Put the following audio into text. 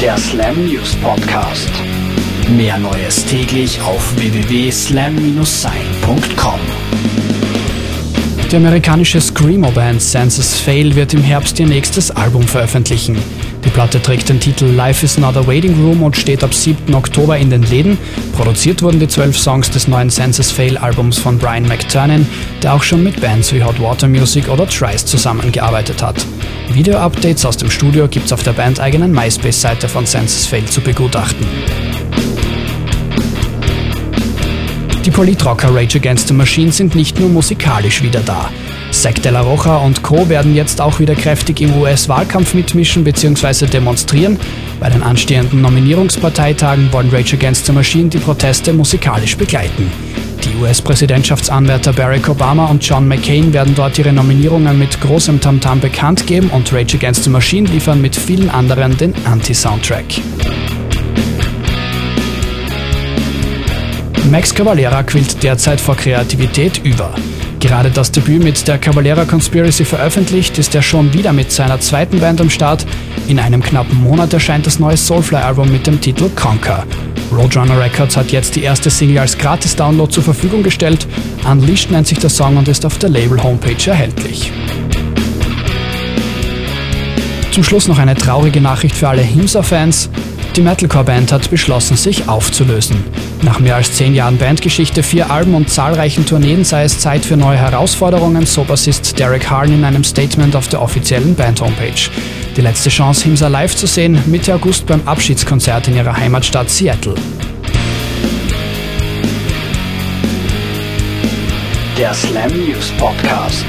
der Slam News Podcast. Mehr Neues täglich auf www.slam-sein.com. Die amerikanische Screamo-Band Senses Fail wird im Herbst ihr nächstes Album veröffentlichen. Die Platte trägt den Titel Life is not a Waiting Room und steht ab 7. Oktober in den Läden. Produziert wurden die zwölf Songs des neuen Senses Fail Albums von Brian McTurnan, der auch schon mit Bands wie Hot Water Music oder Trice zusammengearbeitet hat. Video-Updates aus dem Studio gibt's auf der bandeigenen MySpace-Seite von Senses Fail zu begutachten. Die Politrocker Rage Against the Machine sind nicht nur musikalisch wieder da. Zack de la Rocha und Co. werden jetzt auch wieder kräftig im US-Wahlkampf mitmischen bzw. demonstrieren. Bei den anstehenden Nominierungsparteitagen wollen Rage Against the Machine die Proteste musikalisch begleiten. Die US-Präsidentschaftsanwärter Barack Obama und John McCain werden dort ihre Nominierungen mit großem Tamtam bekannt geben und Rage Against the Machine liefern mit vielen anderen den Anti-Soundtrack. Max Cavalera quillt derzeit vor Kreativität über. Gerade das Debüt mit der Cavalera Conspiracy veröffentlicht, ist er schon wieder mit seiner zweiten Band am Start. In einem knappen Monat erscheint das neue Soulfly-Album mit dem Titel Conquer. Roadrunner Records hat jetzt die erste Single als Gratis-Download zur Verfügung gestellt. Unleashed nennt sich der Song und ist auf der Label-Homepage erhältlich. Zum Schluss noch eine traurige Nachricht für alle Himsa-Fans. Die Metalcore-Band hat beschlossen, sich aufzulösen. Nach mehr als zehn Jahren Bandgeschichte, vier Alben und zahlreichen Tourneen sei es Zeit für neue Herausforderungen, so Bassist Derek Harn in einem Statement auf der offiziellen Band-Homepage. Die letzte Chance, Himsa live zu sehen, Mitte August beim Abschiedskonzert in ihrer Heimatstadt Seattle. Der Slam News Podcast.